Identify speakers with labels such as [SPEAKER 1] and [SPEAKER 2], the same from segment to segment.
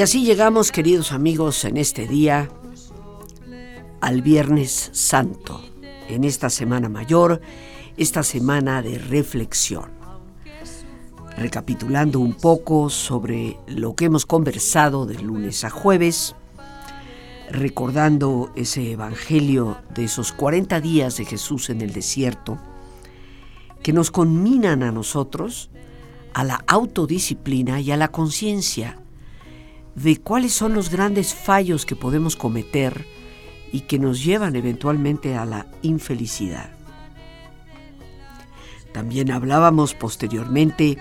[SPEAKER 1] Así llegamos, queridos amigos, en este día al Viernes Santo, en esta Semana Mayor, esta semana de reflexión. Recapitulando un poco sobre lo que hemos conversado de lunes a jueves, recordando ese Evangelio de esos 40 días de Jesús en el desierto, que nos conminan a nosotros a la autodisciplina y a la conciencia de cuáles son los grandes fallos que podemos cometer y que nos llevan eventualmente a la infelicidad. También hablábamos posteriormente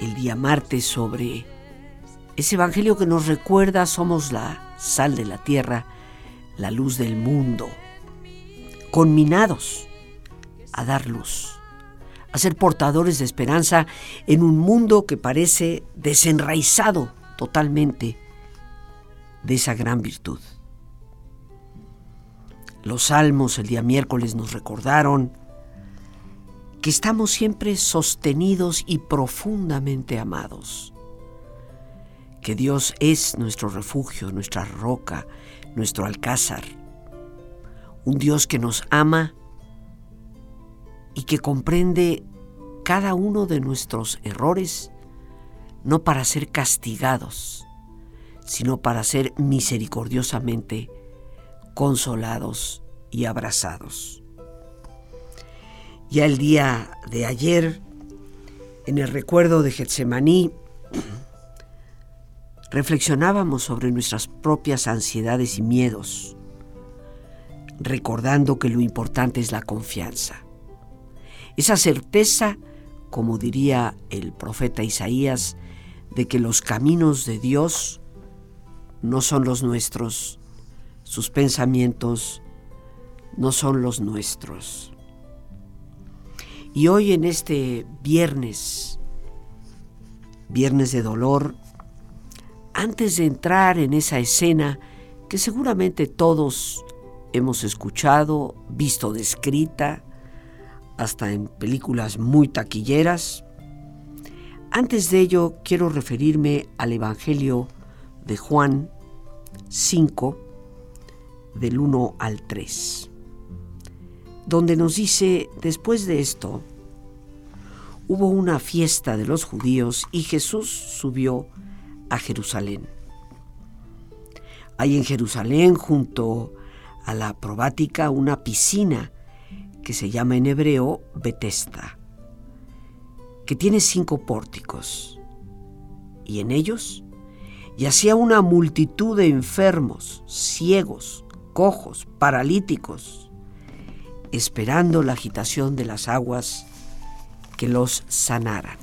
[SPEAKER 1] el día martes sobre ese Evangelio que nos recuerda somos la sal de la tierra, la luz del mundo, conminados a dar luz, a ser portadores de esperanza en un mundo que parece desenraizado totalmente de esa gran virtud. Los salmos el día miércoles nos recordaron que estamos siempre sostenidos y profundamente amados, que Dios es nuestro refugio, nuestra roca, nuestro alcázar, un Dios que nos ama y que comprende cada uno de nuestros errores no para ser castigados, sino para ser misericordiosamente consolados y abrazados. Ya el día de ayer, en el recuerdo de Getsemaní, reflexionábamos sobre nuestras propias ansiedades y miedos, recordando que lo importante es la confianza. Esa certeza, como diría el profeta Isaías, de que los caminos de Dios no son los nuestros, sus pensamientos no son los nuestros. Y hoy en este viernes, viernes de dolor, antes de entrar en esa escena que seguramente todos hemos escuchado, visto descrita, hasta en películas muy taquilleras, antes de ello, quiero referirme al Evangelio de Juan 5, del 1 al 3, donde nos dice, después de esto, hubo una fiesta de los judíos y Jesús subió a Jerusalén. Hay en Jerusalén, junto a la probática, una piscina que se llama en hebreo Betesda que tiene cinco pórticos, y en ellos yacía una multitud de enfermos, ciegos, cojos, paralíticos, esperando la agitación de las aguas que los sanaran.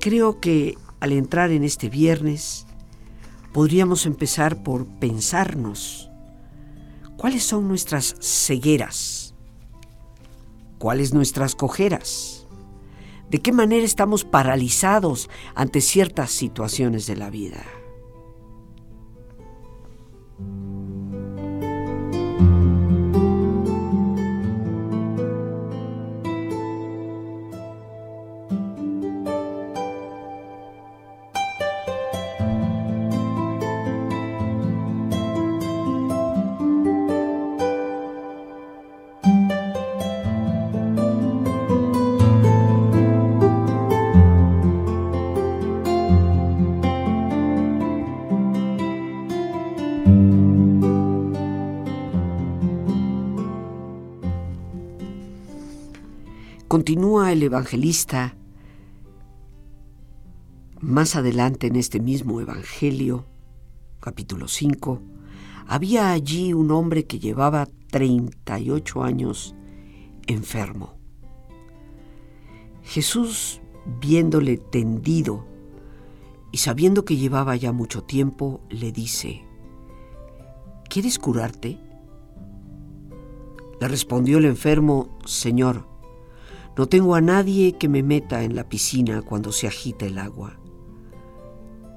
[SPEAKER 1] Creo que al entrar en este viernes podríamos empezar por pensarnos cuáles son nuestras cegueras, cuáles nuestras cojeras de qué manera estamos paralizados ante ciertas situaciones de la vida. Continúa el evangelista más adelante en este mismo Evangelio, capítulo 5, había allí un hombre que llevaba 38 años enfermo. Jesús, viéndole tendido y sabiendo que llevaba ya mucho tiempo, le dice, ¿Quieres curarte? Le respondió el enfermo, Señor, no tengo a nadie que me meta en la piscina cuando se agita el agua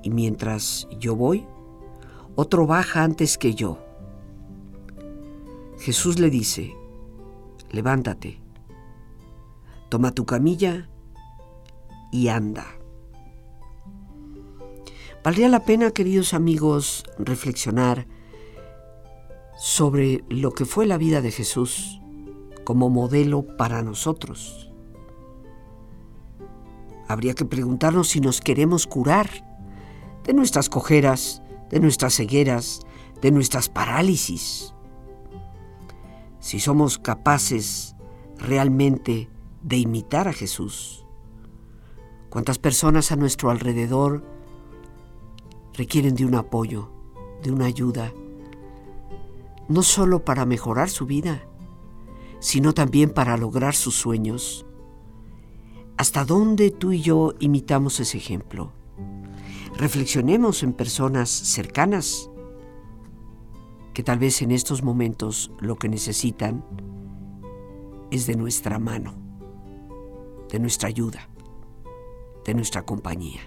[SPEAKER 1] y mientras yo voy, otro baja antes que yo. Jesús le dice, levántate, toma tu camilla y anda. Valdría la pena, queridos amigos, reflexionar sobre lo que fue la vida de Jesús como modelo para nosotros. Habría que preguntarnos si nos queremos curar de nuestras cojeras, de nuestras cegueras, de nuestras parálisis. Si somos capaces realmente de imitar a Jesús, ¿cuántas personas a nuestro alrededor requieren de un apoyo, de una ayuda, no solo para mejorar su vida, sino también para lograr sus sueños? ¿Hasta dónde tú y yo imitamos ese ejemplo? reflexionemos en personas cercanas que tal vez en estos momentos lo que necesitan es de nuestra mano, de nuestra ayuda, de nuestra compañía.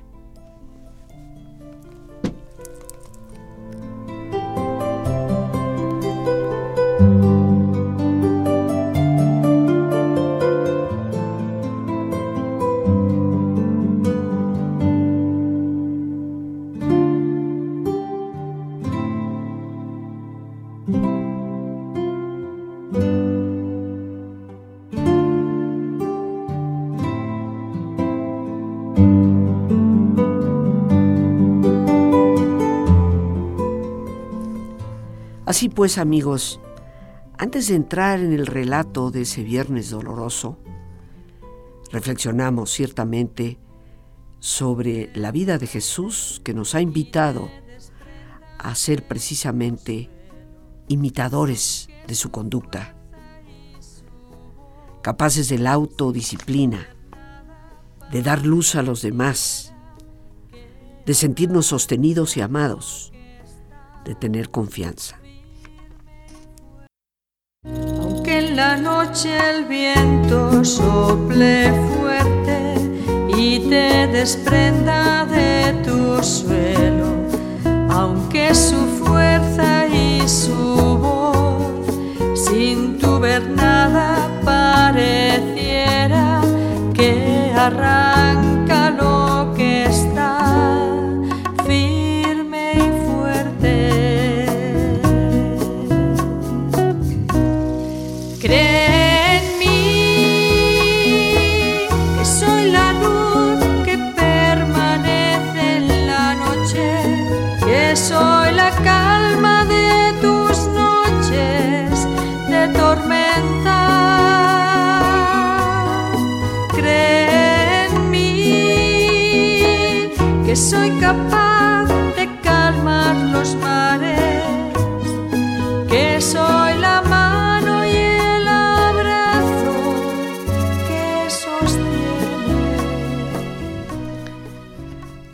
[SPEAKER 1] Así pues, amigos, antes de entrar en el relato de ese viernes doloroso, reflexionamos ciertamente sobre la vida de Jesús que nos ha invitado a ser precisamente imitadores de su conducta, capaces de la autodisciplina, de dar luz a los demás, de sentirnos sostenidos y amados, de tener confianza.
[SPEAKER 2] La noche el viento sople fuerte y te desprenda de tu suelo, aunque su fuerza y su voz sin tu ver nada pareciera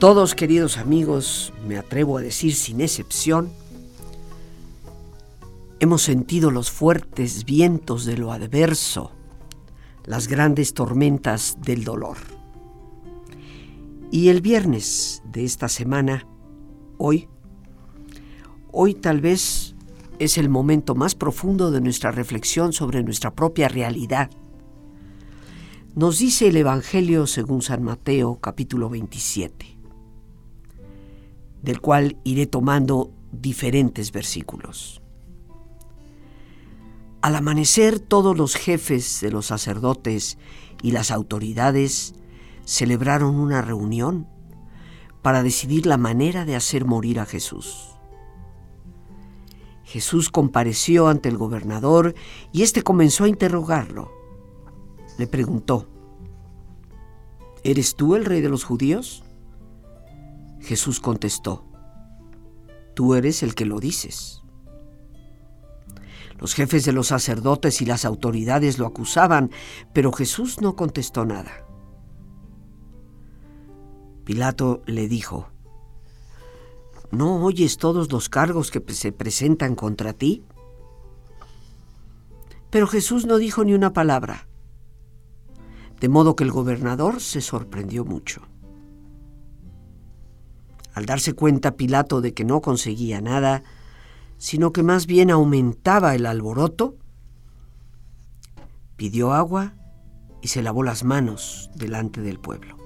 [SPEAKER 1] Todos, queridos amigos, me atrevo a decir sin excepción, hemos sentido los fuertes vientos de lo adverso, las grandes tormentas del dolor. Y el viernes de esta semana, hoy, hoy tal vez es el momento más profundo de nuestra reflexión sobre nuestra propia realidad. Nos dice el Evangelio según San Mateo capítulo 27, del cual iré tomando diferentes versículos. Al amanecer todos los jefes de los sacerdotes y las autoridades celebraron una reunión para decidir la manera de hacer morir a Jesús. Jesús compareció ante el gobernador y éste comenzó a interrogarlo. le preguntó, ¿Eres tú el rey de los judíos? Jesús contestó, Tú eres el que lo dices. Los jefes de los sacerdotes y las autoridades lo acusaban, pero Jesús no contestó nada. Pilato le dijo, ¿no oyes todos los cargos que se presentan contra ti? Pero Jesús no dijo ni una palabra, de modo que el gobernador se sorprendió mucho. Al darse cuenta Pilato de que no conseguía nada, sino que más bien aumentaba el alboroto, pidió agua y se lavó las manos delante del pueblo.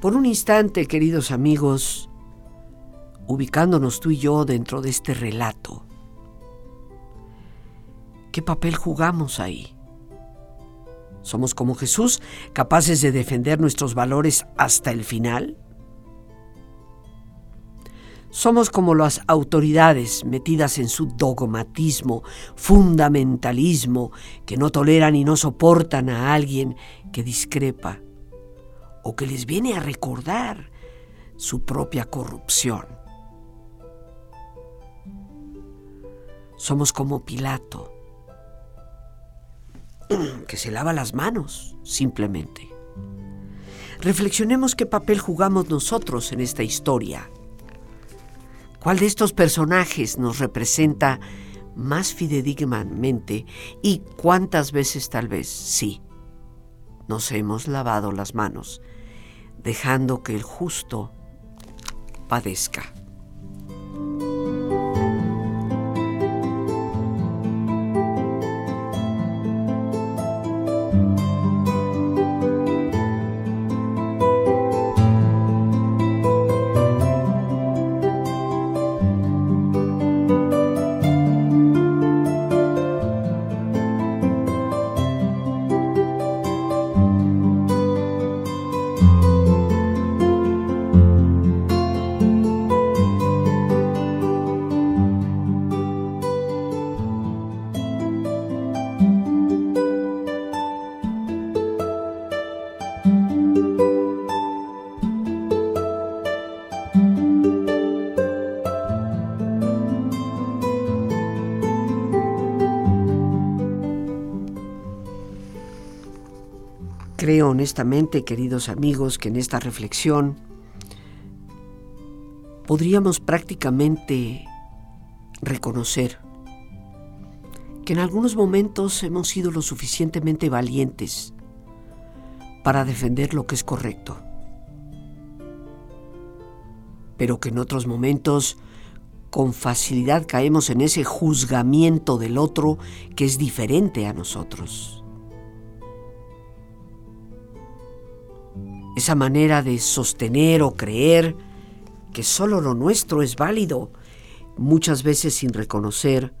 [SPEAKER 1] Por un instante, queridos amigos, ubicándonos tú y yo dentro de este relato, ¿Qué papel jugamos ahí? ¿Somos como Jesús, capaces de defender nuestros valores hasta el final? Somos como las autoridades metidas en su dogmatismo, fundamentalismo, que no toleran y no soportan a alguien que discrepa o que les viene a recordar su propia corrupción. Somos como Pilato, que se lava las manos, simplemente. Reflexionemos qué papel jugamos nosotros en esta historia. ¿Cuál de estos personajes nos representa más fidedignamente y cuántas veces tal vez sí nos hemos lavado las manos, dejando que el justo padezca? Honestamente, queridos amigos, que en esta reflexión podríamos prácticamente reconocer que en algunos momentos hemos sido lo suficientemente valientes para defender lo que es correcto, pero que en otros momentos con facilidad caemos en ese juzgamiento del otro que es diferente a nosotros. Esa manera de sostener o creer que solo lo nuestro es válido, muchas veces sin reconocer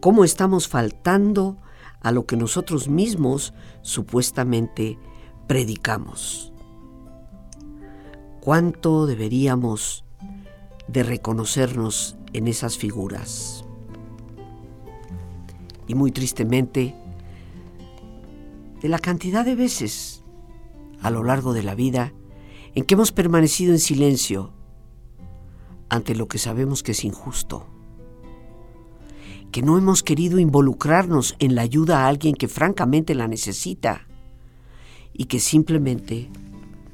[SPEAKER 1] cómo estamos faltando a lo que nosotros mismos supuestamente predicamos. ¿Cuánto deberíamos de reconocernos en esas figuras? Y muy tristemente, de la cantidad de veces a lo largo de la vida en que hemos permanecido en silencio ante lo que sabemos que es injusto, que no hemos querido involucrarnos en la ayuda a alguien que francamente la necesita y que simplemente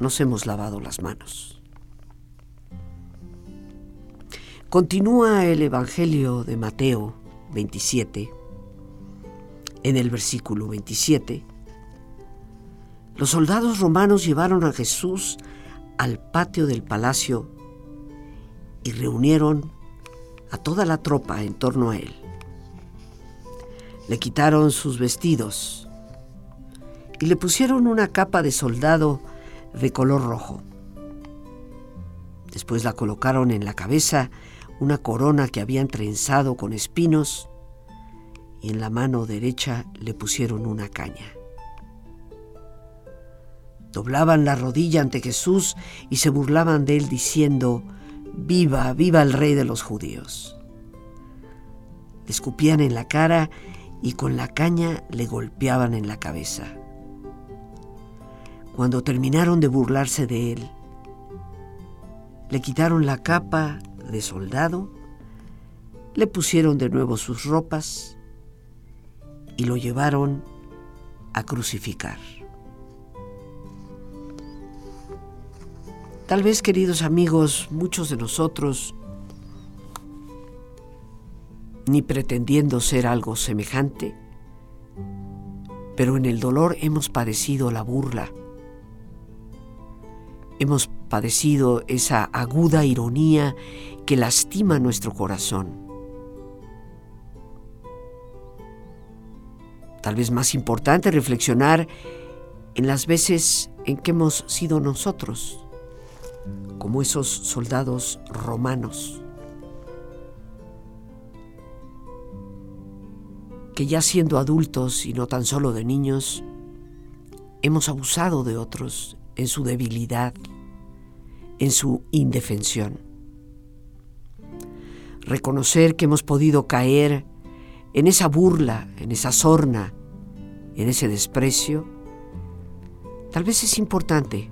[SPEAKER 1] nos hemos lavado las manos. Continúa el Evangelio de Mateo 27, en el versículo 27, los soldados romanos llevaron a Jesús al patio del palacio y reunieron a toda la tropa en torno a él. Le quitaron sus vestidos y le pusieron una capa de soldado de color rojo. Después la colocaron en la cabeza una corona que habían trenzado con espinos y en la mano derecha le pusieron una caña doblaban la rodilla ante Jesús y se burlaban de él diciendo, Viva, viva el rey de los judíos. Le escupían en la cara y con la caña le golpeaban en la cabeza. Cuando terminaron de burlarse de él, le quitaron la capa de soldado, le pusieron de nuevo sus ropas y lo llevaron a crucificar. Tal vez, queridos amigos, muchos de nosotros, ni pretendiendo ser algo semejante, pero en el dolor hemos padecido la burla, hemos padecido esa aguda ironía que lastima nuestro corazón. Tal vez más importante reflexionar en las veces en que hemos sido nosotros, como esos soldados romanos, que ya siendo adultos y no tan solo de niños, hemos abusado de otros en su debilidad, en su indefensión. Reconocer que hemos podido caer en esa burla, en esa sorna, en ese desprecio, tal vez es importante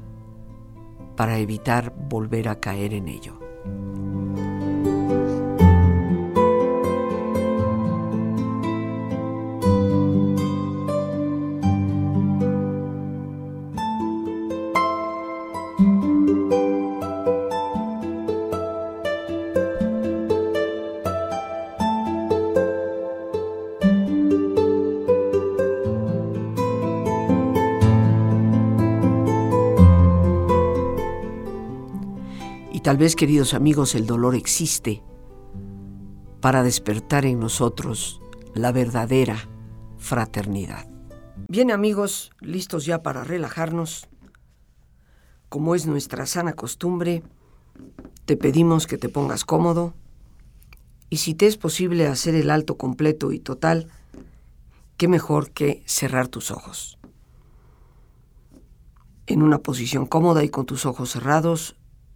[SPEAKER 1] para evitar volver a caer en ello. Tal vez, queridos amigos, el dolor existe para despertar en nosotros la verdadera fraternidad. Bien amigos, listos ya para relajarnos. Como es nuestra sana costumbre, te pedimos que te pongas cómodo y si te es posible hacer el alto completo y total, qué mejor que cerrar tus ojos. En una posición cómoda y con tus ojos cerrados,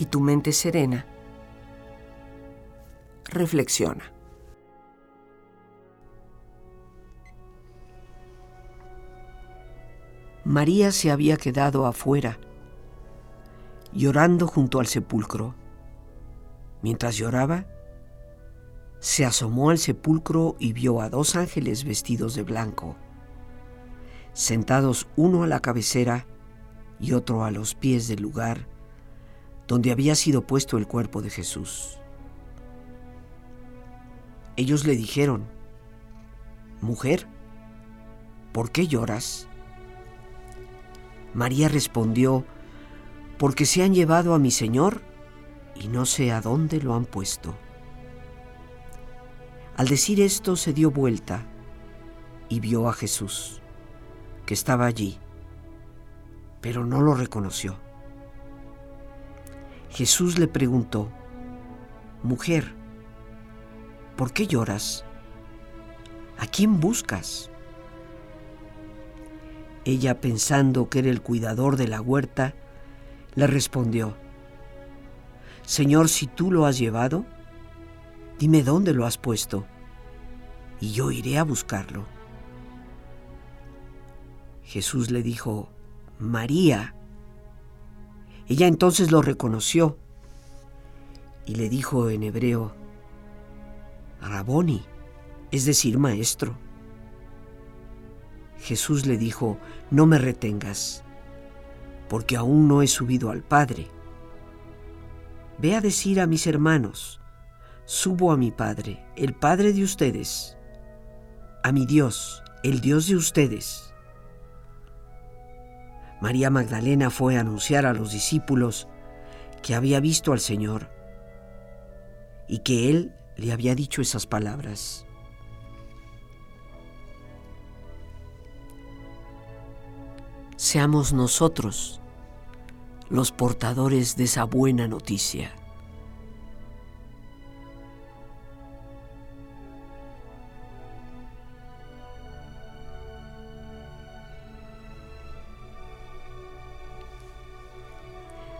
[SPEAKER 1] y tu mente serena, reflexiona. María se había quedado afuera, llorando junto al sepulcro. Mientras lloraba, se asomó al sepulcro y vio a dos ángeles vestidos de blanco, sentados uno a la cabecera y otro a los pies del lugar donde había sido puesto el cuerpo de Jesús. Ellos le dijeron, Mujer, ¿por qué lloras? María respondió, Porque se han llevado a mi Señor y no sé a dónde lo han puesto. Al decir esto se dio vuelta y vio a Jesús, que estaba allí pero no lo reconoció. Jesús le preguntó, Mujer, ¿por qué lloras? ¿A quién buscas? Ella, pensando que era el cuidador de la huerta, le respondió, Señor, si tú lo has llevado, dime dónde lo has puesto, y yo iré a buscarlo. Jesús le dijo, María. Ella entonces lo reconoció y le dijo en hebreo, Raboni, es decir, maestro. Jesús le dijo, no me retengas, porque aún no he subido al Padre. Ve a decir a mis hermanos, subo a mi Padre, el Padre de ustedes, a mi Dios, el Dios de ustedes María Magdalena fue a anunciar a los discípulos que había visto al Señor y que Él le había dicho esas palabras. Seamos nosotros los portadores de esa buena noticia.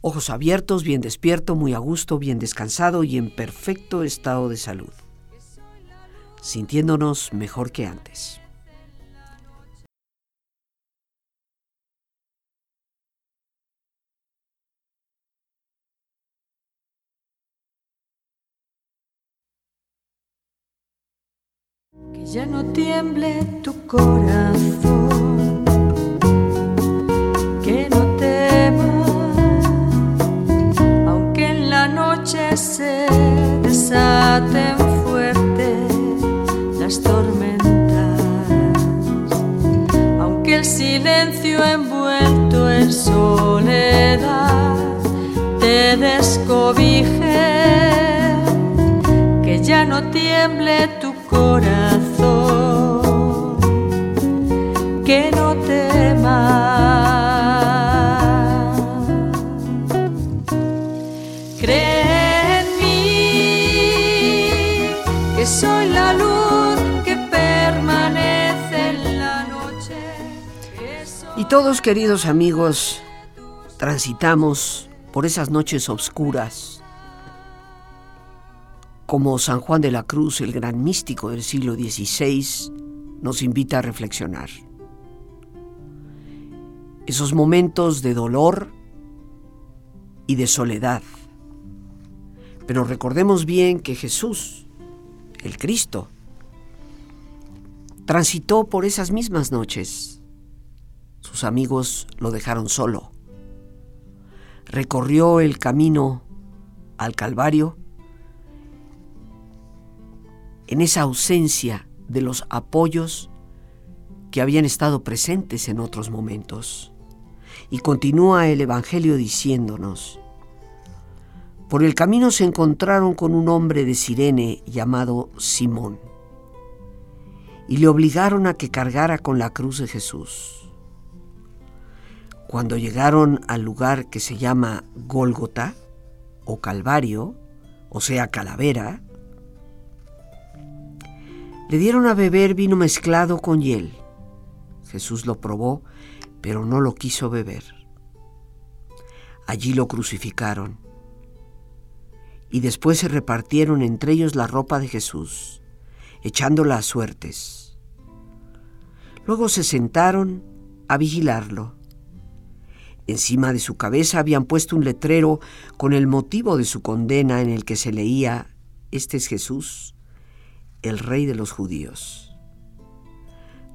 [SPEAKER 1] Ojos abiertos, bien despierto, muy a gusto, bien descansado y en perfecto estado de salud. Sintiéndonos mejor que antes.
[SPEAKER 2] ya no tiemble tu corazón, el silencio envuelto en soledad te descobije, que ya no tiemble tu corazón, que no
[SPEAKER 1] todos, queridos amigos, transitamos por esas noches oscuras como San Juan de la Cruz, el gran místico del siglo XVI, nos invita a reflexionar. Esos momentos de dolor y de soledad. Pero recordemos bien que Jesús, el Cristo, transitó por esas mismas noches. Sus amigos lo dejaron solo. Recorrió el camino al Calvario en esa ausencia de los apoyos que habían estado presentes en otros momentos. Y continúa el Evangelio diciéndonos, por el camino se encontraron con un hombre de Sirene llamado Simón, y le obligaron a que cargara con la cruz de Jesús. Cuando llegaron al lugar que se llama Gólgota, o Calvario, o sea, calavera, le dieron a beber vino mezclado con hiel. Jesús lo probó, pero no lo quiso beber. Allí lo crucificaron. Y después se repartieron entre ellos la ropa de Jesús, echándola a suertes. Luego se sentaron a vigilarlo. Encima de su cabeza habían puesto un letrero con el motivo de su condena en el que se leía, Este es Jesús, el rey de los judíos.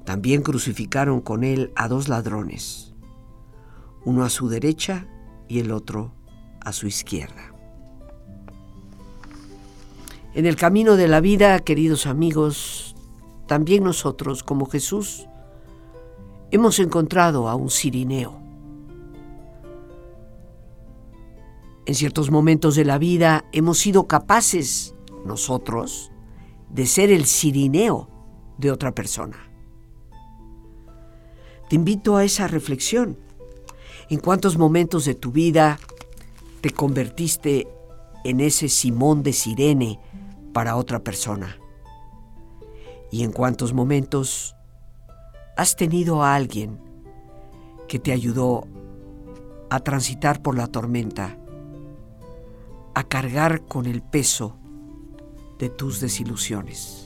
[SPEAKER 1] También crucificaron con él a dos ladrones, uno a su derecha y el otro a su izquierda. En el camino de la vida, queridos amigos, también nosotros, como Jesús, hemos encontrado a un sirineo. En ciertos momentos de la vida hemos sido capaces, nosotros, de ser el sirineo de otra persona. Te invito a esa reflexión. ¿En cuántos momentos de tu vida te convertiste en ese Simón de Sirene para otra persona? ¿Y en cuántos momentos has tenido a alguien que te ayudó a transitar por la tormenta, a cargar con el peso de tus desilusiones.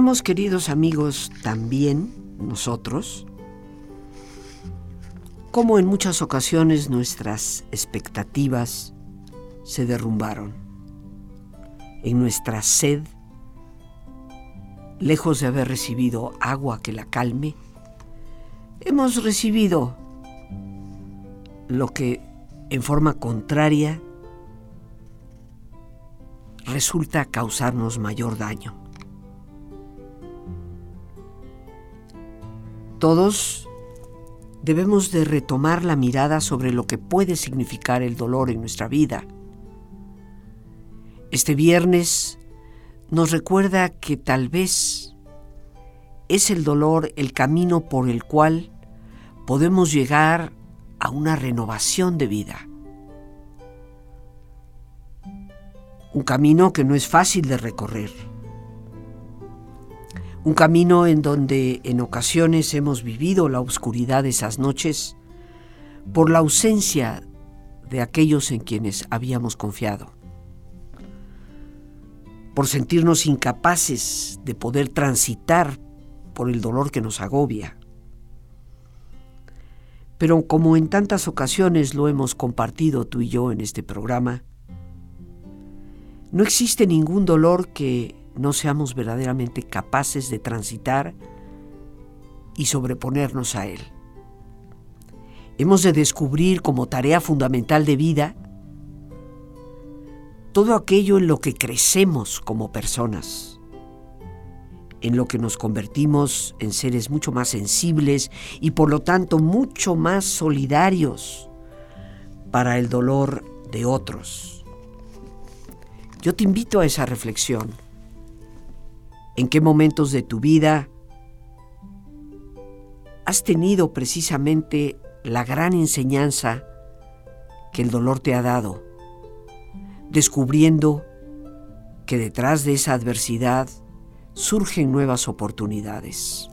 [SPEAKER 1] Recordemos, queridos amigos, también nosotros, cómo en muchas ocasiones nuestras expectativas se derrumbaron. En nuestra sed, lejos de haber recibido agua que la calme, hemos recibido lo que en forma contraria resulta causarnos mayor daño. Todos debemos de retomar la mirada sobre lo que puede significar el dolor en nuestra vida. Este viernes nos recuerda que tal vez es el dolor el camino por el cual podemos llegar a una renovación de vida. Un camino que no es fácil de recorrer. Un camino en donde en ocasiones hemos vivido la oscuridad de esas noches por la ausencia de aquellos en quienes habíamos confiado. Por sentirnos incapaces de poder transitar por el dolor que nos agobia. Pero como en tantas ocasiones lo hemos compartido tú y yo en este programa, no existe ningún dolor que no seamos verdaderamente capaces de transitar y sobreponernos a él. Hemos de descubrir como tarea fundamental de vida todo aquello en lo que crecemos como personas, en lo que nos convertimos en seres mucho más sensibles y por lo tanto mucho más solidarios para el dolor de otros. Yo te invito a esa reflexión. ¿En qué momentos de tu vida has tenido precisamente la gran enseñanza que el dolor te ha dado, descubriendo que detrás de esa adversidad surgen nuevas oportunidades?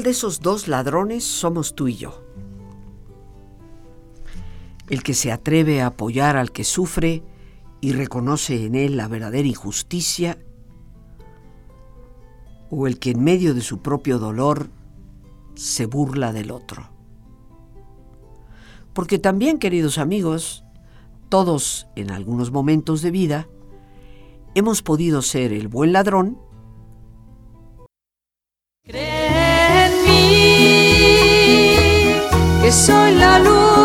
[SPEAKER 1] ¿Cuál de esos dos ladrones somos tú y yo? El que se atreve a apoyar al que sufre y reconoce en él la verdadera injusticia, o el que en medio de su propio dolor se burla del otro. Porque también, queridos amigos, todos en algunos momentos de vida hemos podido ser el buen ladrón
[SPEAKER 2] soy la luz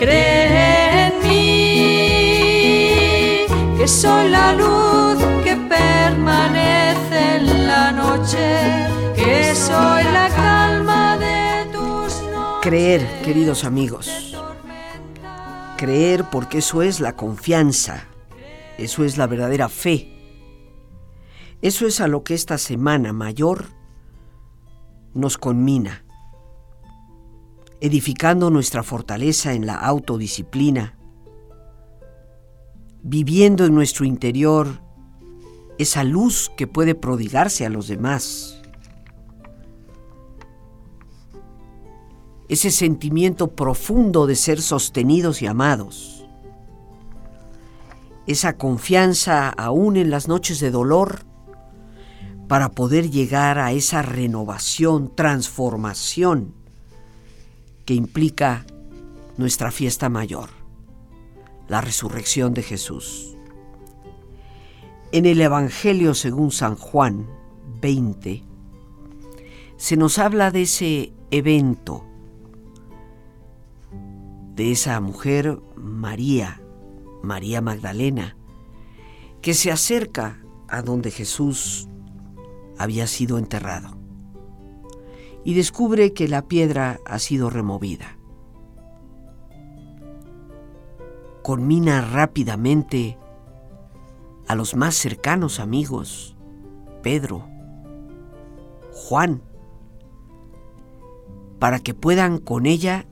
[SPEAKER 2] Cree en mí, que soy la luz que permanece en la noche, que soy la calma de tus noches.
[SPEAKER 1] Creer, queridos amigos. Creer porque eso es la confianza, eso es la verdadera fe. Eso es a lo que esta semana mayor nos conmina edificando nuestra fortaleza en la autodisciplina, viviendo en nuestro interior esa luz que puede prodigarse a los demás, ese sentimiento profundo de ser sostenidos y amados, esa confianza aún en las noches de dolor para poder llegar a esa renovación, transformación, que implica nuestra fiesta mayor, la resurrección de Jesús. En el Evangelio según San Juan 20, se nos habla de ese evento, de esa mujer María, María Magdalena, que se acerca a donde Jesús había sido enterrado y descubre que la piedra ha sido removida. Conmina rápidamente a los más cercanos amigos, Pedro, Juan, para que puedan con ella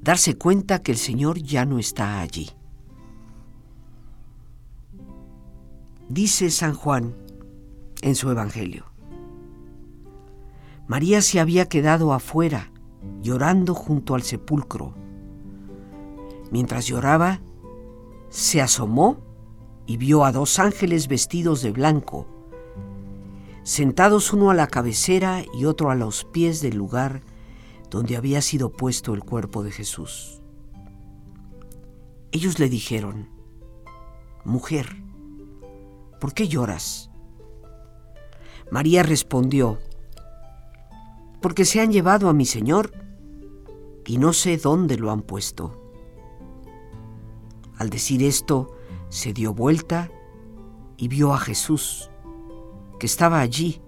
[SPEAKER 1] darse cuenta que el Señor ya no está allí. Dice San Juan en su Evangelio. María se había quedado afuera, llorando junto al sepulcro. Mientras lloraba, se asomó y vio a dos ángeles vestidos de blanco, sentados uno a la cabecera y otro a los pies del lugar donde había sido puesto el cuerpo de Jesús. Ellos le dijeron, Mujer, ¿por qué lloras? María respondió, Porque se han llevado a mi Señor y no sé dónde lo han puesto. Al decir esto, se dio vuelta y vio a Jesús, que estaba allí,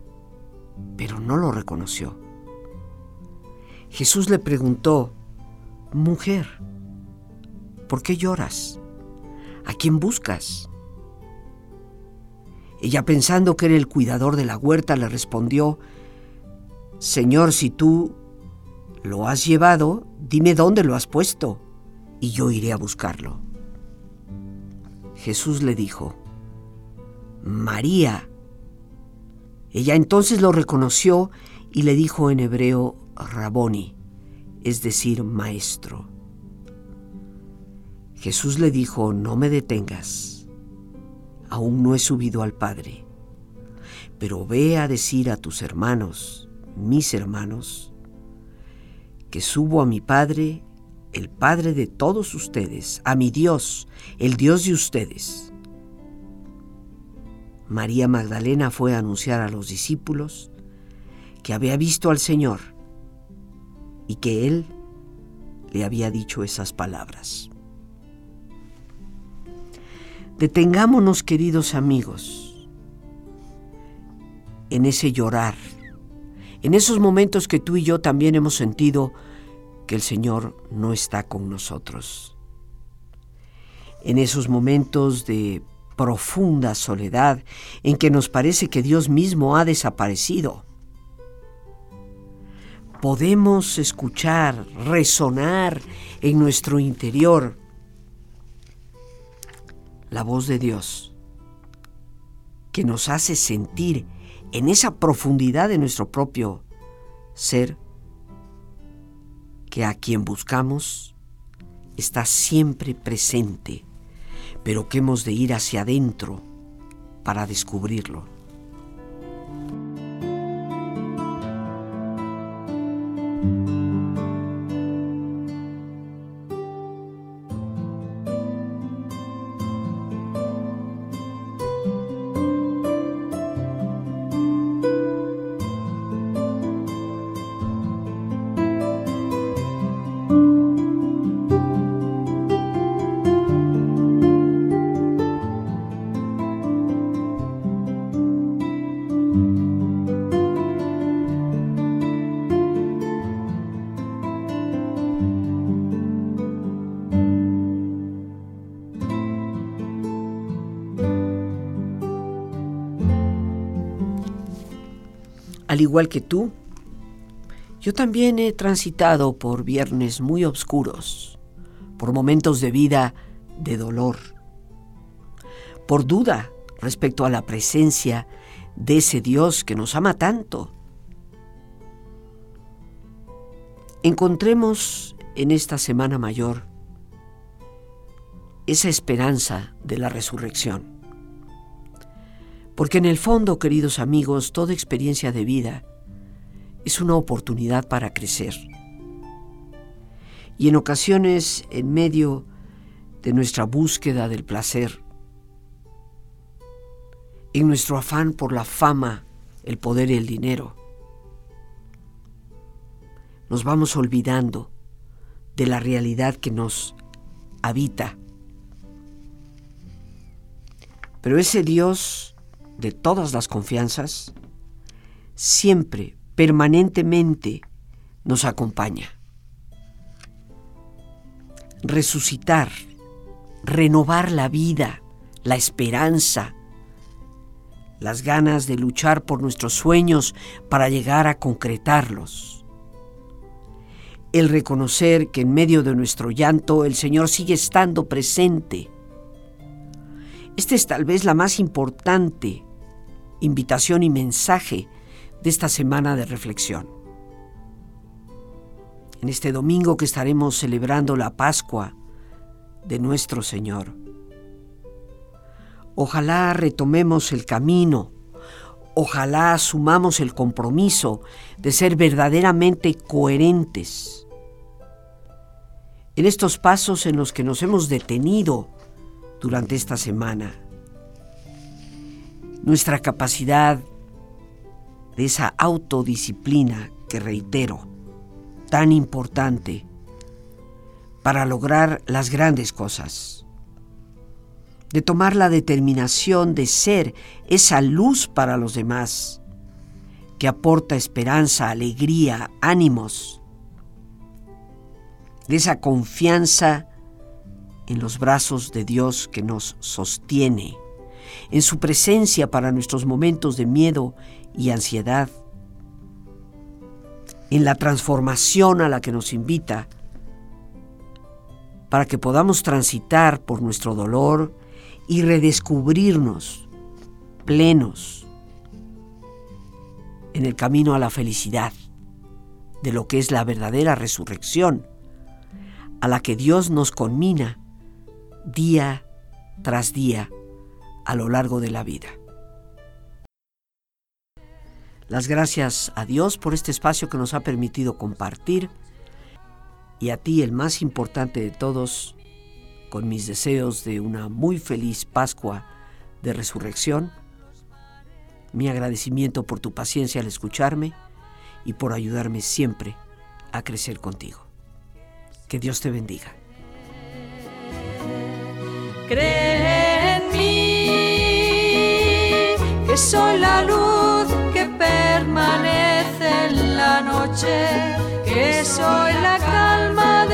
[SPEAKER 1] pero no lo reconoció. Jesús le preguntó, Mujer, ¿por qué lloras? ¿A quién buscas? Ella pensando que era el cuidador de la huerta le respondió, Señor, si tú lo has llevado, dime dónde lo has puesto, y yo iré a buscarlo. Jesús le dijo, María. Ella entonces lo reconoció y le dijo en hebreo, Raboni, es decir, maestro. Jesús le dijo, no me detengas, aún no he subido al Padre, pero ve a decir a tus hermanos, mis hermanos, que subo a mi Padre, el Padre de todos ustedes, a mi Dios, el Dios de ustedes. María Magdalena fue a anunciar a los discípulos que había visto al Señor y que Él le había dicho esas palabras. Detengámonos, queridos amigos, en ese llorar, en esos momentos que tú y yo también hemos sentido que el Señor no está con nosotros. En esos momentos de profunda soledad en que nos parece que Dios mismo ha desaparecido podemos escuchar, resonar en nuestro interior la voz de Dios que nos hace sentir en esa profundidad de nuestro propio ser que a quien buscamos está siempre presente, pero que hemos de ir hacia adentro para descubrirlo. Igual que tú, yo también he transitado por viernes muy oscuros, por momentos de vida de dolor, por duda respecto a la presencia de ese Dios que nos ama tanto. Encontremos en esta Semana Mayor esa esperanza de la resurrección. Porque en el fondo, queridos amigos, toda experiencia de vida es una oportunidad para crecer. Y en ocasiones, en medio de nuestra búsqueda del placer, en nuestro afán por la fama, el poder y el dinero, nos vamos olvidando de la realidad que nos habita. Pero ese Dios de todas las confianzas, siempre, permanentemente, nos acompaña. Resucitar, renovar la vida, la esperanza, las ganas de luchar por nuestros sueños para llegar a concretarlos. El reconocer que en medio de nuestro llanto el Señor sigue estando presente. Esta es tal vez la más importante invitación y mensaje de esta semana de reflexión. En este domingo que estaremos celebrando la Pascua de nuestro Señor Ojalá retomemos el camino, ojalá asumamos el compromiso de ser verdaderamente coherentes. En estos pasos en los que nos hemos detenido durante esta semana, nuestra capacidad de esa autodisciplina que reitero, tan importante para lograr las grandes cosas. De tomar la determinación de ser esa luz para los demás, que aporta esperanza, alegría, ánimos, de esa confianza en los brazos de Dios que nos sostiene, en su presencia para nuestros momentos de miedo y ansiedad, en la transformación a la que nos invita, para que podamos transitar por nuestro dolor, y redescubrirnos plenos en el camino a la felicidad, de lo que es la verdadera resurrección, a la que Dios nos conmina día tras día a lo largo de la vida. Las gracias a Dios por este espacio que nos ha permitido compartir y a ti el más importante de todos, con mis deseos de una muy feliz Pascua de Resurrección, mi agradecimiento por tu paciencia al escucharme y por ayudarme siempre a crecer contigo. Que Dios te bendiga.
[SPEAKER 2] Cree en mí, que soy la luz que permanece en la noche, que soy la calma